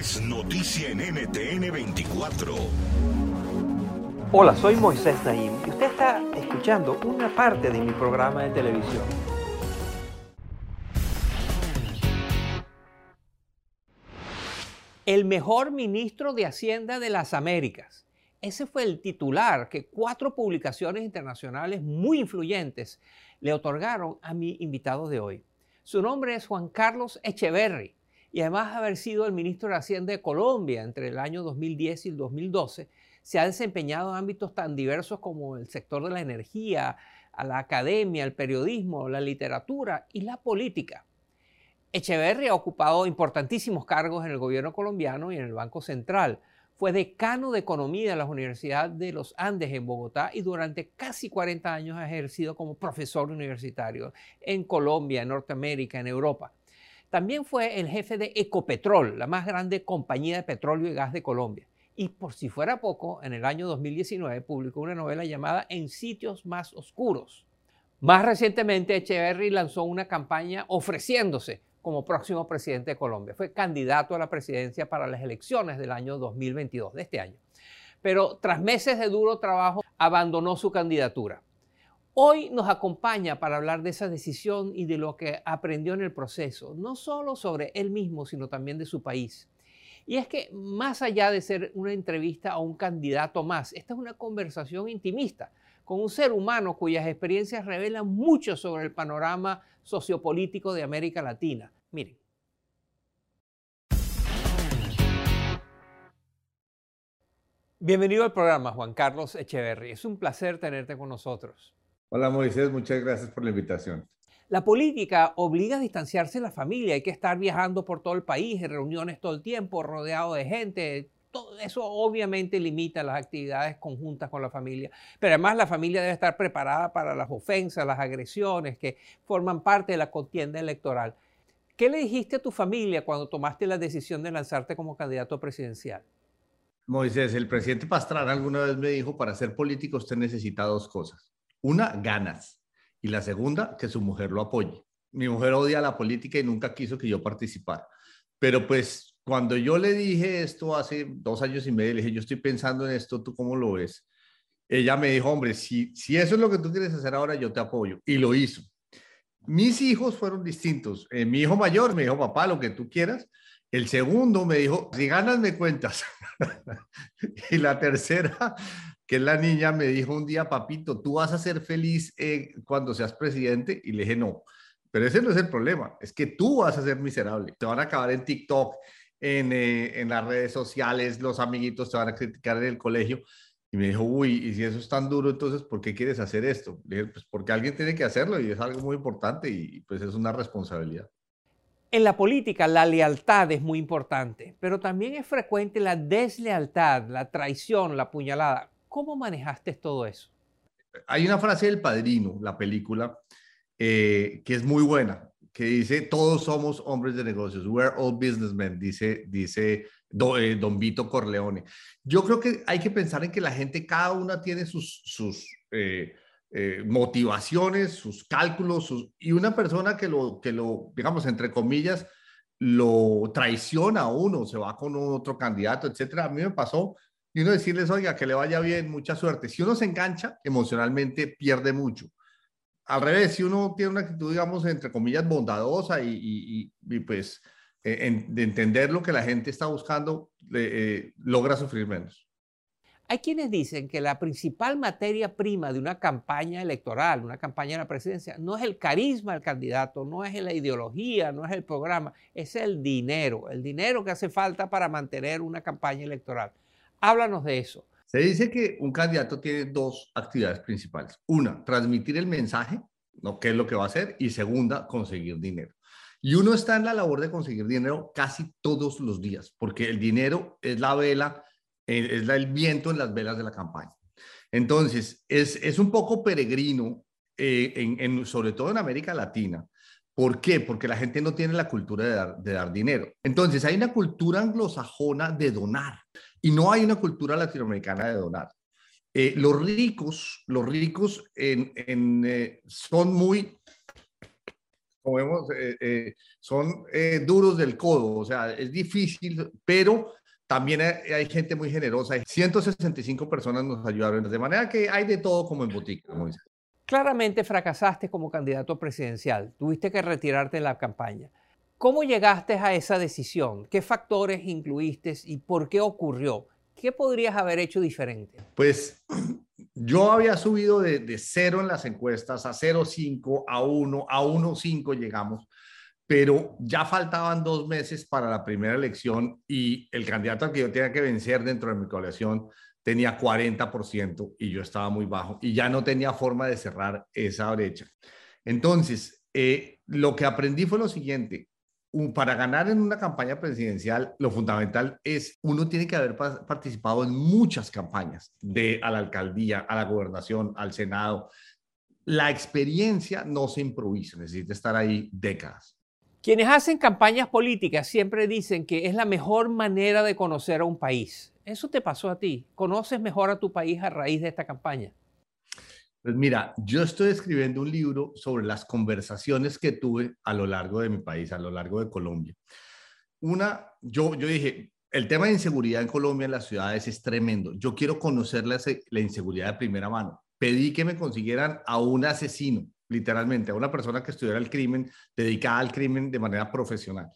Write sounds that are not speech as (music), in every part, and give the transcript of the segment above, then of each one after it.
Es noticia en NTN 24. Hola, soy Moisés Naim y usted está escuchando una parte de mi programa de televisión. El mejor ministro de Hacienda de las Américas. Ese fue el titular que cuatro publicaciones internacionales muy influyentes le otorgaron a mi invitado de hoy. Su nombre es Juan Carlos Echeverry y además de haber sido el ministro de Hacienda de Colombia entre el año 2010 y el 2012, se ha desempeñado en ámbitos tan diversos como el sector de la energía, la academia, el periodismo, la literatura y la política. Echeverri ha ocupado importantísimos cargos en el gobierno colombiano y en el Banco Central. Fue decano de Economía de la Universidad de los Andes en Bogotá y durante casi 40 años ha ejercido como profesor universitario en Colombia, en Norteamérica, en Europa. También fue el jefe de Ecopetrol, la más grande compañía de petróleo y gas de Colombia. Y por si fuera poco, en el año 2019 publicó una novela llamada En sitios más oscuros. Más recientemente, Echeverry lanzó una campaña ofreciéndose como próximo presidente de Colombia. Fue candidato a la presidencia para las elecciones del año 2022, de este año. Pero tras meses de duro trabajo, abandonó su candidatura. Hoy nos acompaña para hablar de esa decisión y de lo que aprendió en el proceso, no solo sobre él mismo, sino también de su país. Y es que más allá de ser una entrevista a un candidato más, esta es una conversación intimista con un ser humano cuyas experiencias revelan mucho sobre el panorama sociopolítico de América Latina. Miren. Bienvenido al programa, Juan Carlos Echeverry. Es un placer tenerte con nosotros. Hola Moisés, muchas gracias por la invitación. La política obliga a distanciarse de la familia, hay que estar viajando por todo el país, en reuniones todo el tiempo, rodeado de gente. Todo eso obviamente limita las actividades conjuntas con la familia, pero además la familia debe estar preparada para las ofensas, las agresiones que forman parte de la contienda electoral. ¿Qué le dijiste a tu familia cuando tomaste la decisión de lanzarte como candidato presidencial? Moisés, el presidente Pastrana alguna vez me dijo, para ser político usted necesita dos cosas una, ganas. Y la segunda, que su mujer lo apoye. Mi mujer odia la política y nunca quiso que yo participara. Pero pues cuando yo le dije esto hace dos años y medio, le dije, yo estoy pensando en esto, ¿tú cómo lo ves? Ella me dijo, hombre, si, si eso es lo que tú quieres hacer ahora, yo te apoyo. Y lo hizo. Mis hijos fueron distintos. Eh, mi hijo mayor me dijo, papá, lo que tú quieras. El segundo me dijo, si ganas, me cuentas. (laughs) y la tercera que la niña me dijo un día, papito, tú vas a ser feliz eh, cuando seas presidente. Y le dije, no, pero ese no es el problema, es que tú vas a ser miserable. Te van a acabar en TikTok, en, eh, en las redes sociales, los amiguitos te van a criticar en el colegio. Y me dijo, uy, y si eso es tan duro, entonces, ¿por qué quieres hacer esto? Le dije, pues porque alguien tiene que hacerlo y es algo muy importante y pues es una responsabilidad. En la política la lealtad es muy importante, pero también es frecuente la deslealtad, la traición, la puñalada. ¿Cómo manejaste todo eso? Hay una frase del Padrino, la película, eh, que es muy buena, que dice, todos somos hombres de negocios, we're all businessmen, dice, dice eh, Don Vito Corleone. Yo creo que hay que pensar en que la gente, cada una tiene sus, sus eh, motivaciones, sus cálculos, y una persona que lo, que lo, digamos, entre comillas, lo traiciona a uno, se va con otro candidato, etcétera. A mí me pasó y uno decirles, oiga, que le vaya bien, mucha suerte. Si uno se engancha, emocionalmente pierde mucho. Al revés, si uno tiene una actitud, digamos, entre comillas, bondadosa y, y, pues eh, de entender lo que la gente está buscando, eh, logra sufrir menos. Hay quienes dicen que la principal materia prima de una campaña electoral, una campaña de la presidencia, no es el carisma del candidato, no es la ideología, no es el programa, es el dinero, el dinero que hace falta para mantener una campaña electoral. Háblanos de eso. Se dice que un candidato tiene dos actividades principales. Una, transmitir el mensaje, ¿no? ¿Qué es lo que va a hacer? Y segunda, conseguir dinero. Y uno está en la labor de conseguir dinero casi todos los días, porque el dinero es la vela es el viento en las velas de la campaña. Entonces, es, un poco peregrino, eh, sobre todo en América Latina. ¿Por qué? Porque la gente no tiene la cultura de dar, dinero. Entonces, hay una cultura anglosajona de donar y no hay una cultura latinoamericana de donar. Eh, los ricos, los ricos en, eh, son muy, como vemos, son duros del codo, o sea, es difícil, pero también hay, gente muy generosa. 165 personas nos ayudaron. De manera que hay de todo como en boutique, como dice. Claramente fracasaste como candidato presidencial. Tuviste que retirarte de la campaña. ¿Cómo llegaste a esa decisión? ¿Qué factores incluiste y por qué ocurrió? ¿Qué podrías haber hecho diferente? Pues (clears throat) yo había subido de, de cero en las encuestas a 0,5, a 1, a 1,5 llegamos pero ya faltaban dos meses para la primera elección y el candidato al que yo tenía que vencer dentro de mi coalición tenía 40% y yo estaba muy bajo y ya no tenía forma de cerrar esa brecha. Entonces, eh, lo que aprendí fue lo siguiente. para ganar en una campaña presidencial, lo fundamental es uno tiene que haber participado en muchas campañas, de a la alcaldía, a la gobernación, al Senado. La experiencia no se improvisa, necesita estar ahí décadas. Quienes hacen campañas políticas siempre dicen que es la mejor manera de conocer a un país. ¿Eso te pasó a ti? ¿Conoces mejor a tu país a raíz de esta campaña? Pues mira, yo estoy escribiendo un libro sobre las conversaciones que tuve a lo largo de mi país, a lo largo de Colombia. Una, yo, yo dije, el tema de inseguridad en Colombia, en las ciudades, es tremendo. Yo quiero conocer la, la inseguridad de primera mano. Pedí que me consiguieran a un asesino literalmente, a una persona que estudiara el crimen, dedicada al crimen de manera profesional.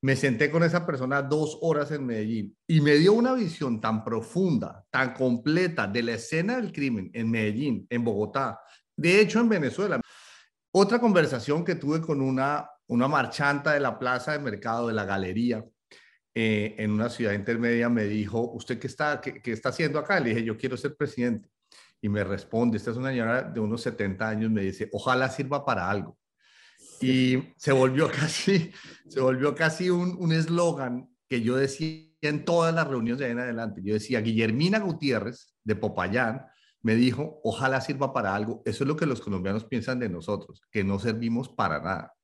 Me senté con esa persona dos horas en Medellín y me dio una visión tan profunda, tan completa de la escena del crimen en Medellín, en Bogotá, de hecho en Venezuela. Otra conversación que tuve con una, una marchanta de la plaza de mercado, de la galería, eh, en una ciudad intermedia, me dijo, ¿usted qué está, qué, qué está haciendo acá? Le dije, yo quiero ser presidente y me responde, esta es una señora de unos 70 años, me dice, ojalá sirva para algo. Y se volvió (laughs) casi, se volvió casi un eslogan que yo decía en todas las reuniones de ahí en adelante. Yo decía, Guillermina Gutiérrez de Popayán me dijo, ojalá sirva para algo. Eso es lo que los colombianos piensan de nosotros, que no servimos para nada.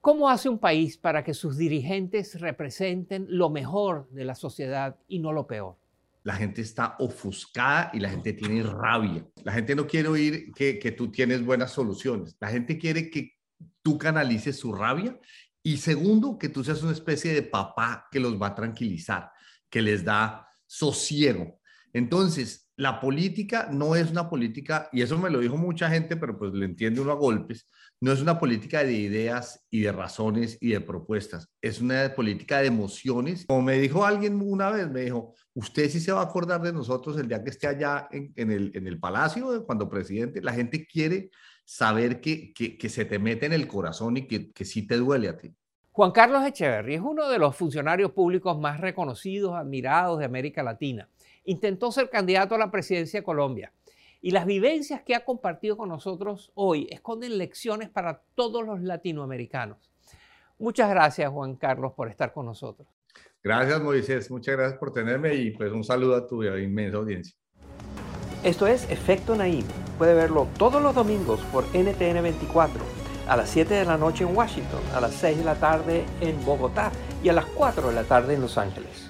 ¿Cómo hace un país para que sus dirigentes representen lo mejor de la sociedad y no lo peor? La gente está ofuscada y la gente tiene rabia. La gente no quiere oír que, tú tienes buenas soluciones. La gente quiere que tú canalices su rabia y segundo, que tú seas una especie de papá que los va a tranquilizar, que les da sosiego. Entonces, la política no es una política, y eso me lo dijo mucha gente, pero pues le entiende uno a golpes, no es una política de ideas y de razones y de propuestas, es una política de emociones. Como me dijo alguien una vez, me dijo, usted sí se va a acordar de nosotros el día que esté allá en, el, palacio, cuando presidente, la gente quiere saber que, que, se te mete en el corazón y que, que sí te duele a ti. Juan Carlos Echeverry es uno de los funcionarios públicos más reconocidos, admirados de América Latina. Intentó ser candidato a la presidencia de Colombia y las vivencias que ha compartido con nosotros hoy esconden lecciones para todos los latinoamericanos. Muchas gracias, Juan Carlos, por estar con nosotros. Gracias, Moisés. Muchas gracias por tenerme y pues un saludo a tu inmensa audiencia. Esto es Efecto Naim. Puede verlo todos los domingos por NTN 24, a las 7 de la noche en Washington, a las 6 de la tarde en Bogotá y a las 4 de la tarde en Los Ángeles.